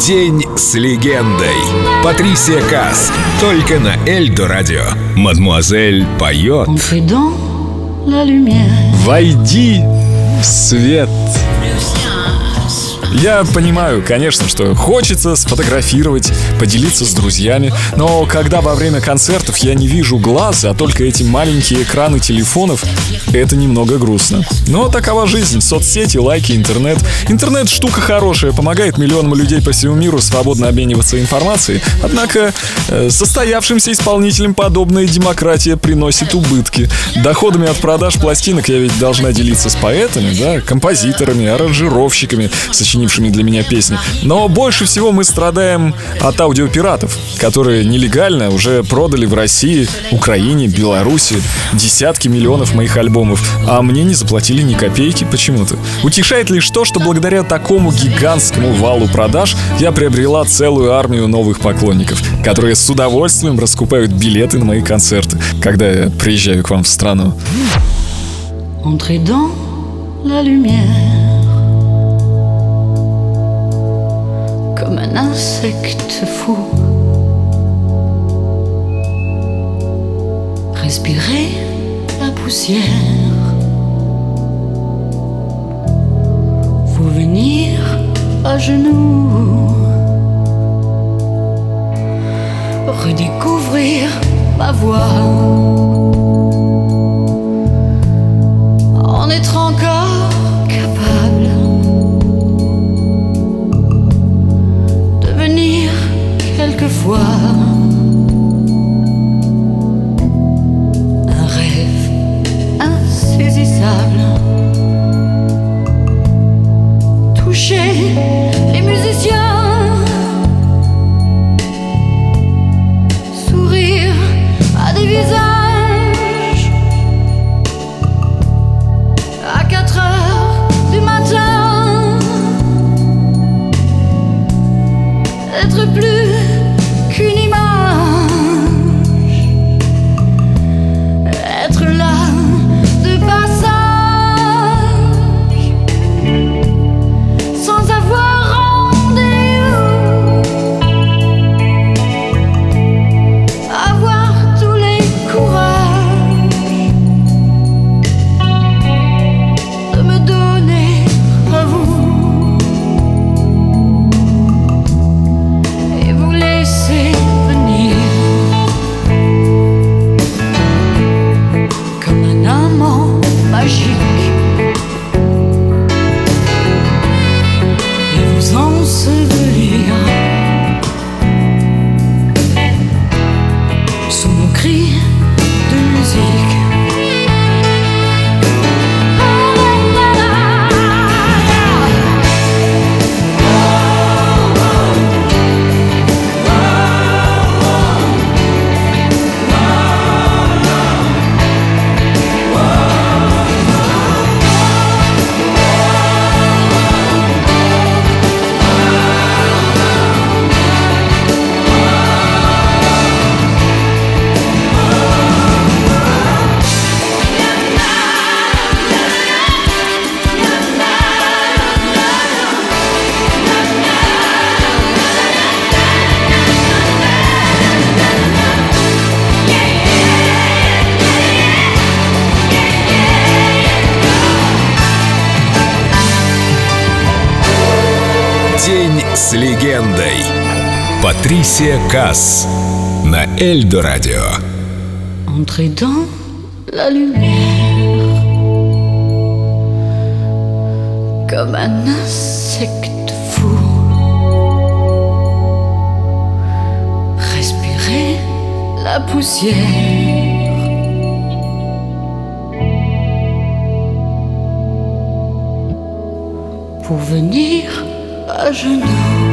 День с легендой. Патрисия Кас. Только на Эльдо радио. Мадмуазель поет. Войди в свет. Я понимаю, конечно, что хочется сфотографировать, поделиться с друзьями, но когда во время концертов я не вижу глаз, а только эти маленькие экраны телефонов, это немного грустно. Но такова жизнь, соцсети, лайки, интернет. Интернет штука хорошая, помогает миллионам людей по всему миру свободно обмениваться информацией, однако э, состоявшимся исполнителям подобная демократия приносит убытки. Доходами от продаж пластинок я ведь должна делиться с поэтами, да, композиторами, аранжировщиками, сочинителями сочинившими для меня песни. Но больше всего мы страдаем от аудиопиратов, которые нелегально уже продали в России, Украине, Беларуси десятки миллионов моих альбомов, а мне не заплатили ни копейки почему-то. Утешает лишь то, что благодаря такому гигантскому валу продаж я приобрела целую армию новых поклонников, которые с удовольствием раскупают билеты на мои концерты, когда я приезжаю к вам в страну. Entrez dans la lumière. Insecte fou. Respirez la poussière. Vous venir à genoux. Redécouvrir ma voix. En être encore с легендой. Патрисия Кас. На Эльдо радио. Entrez dans la lumière comme un insecte fou. Respirez la poussière. Pour venir à genoux.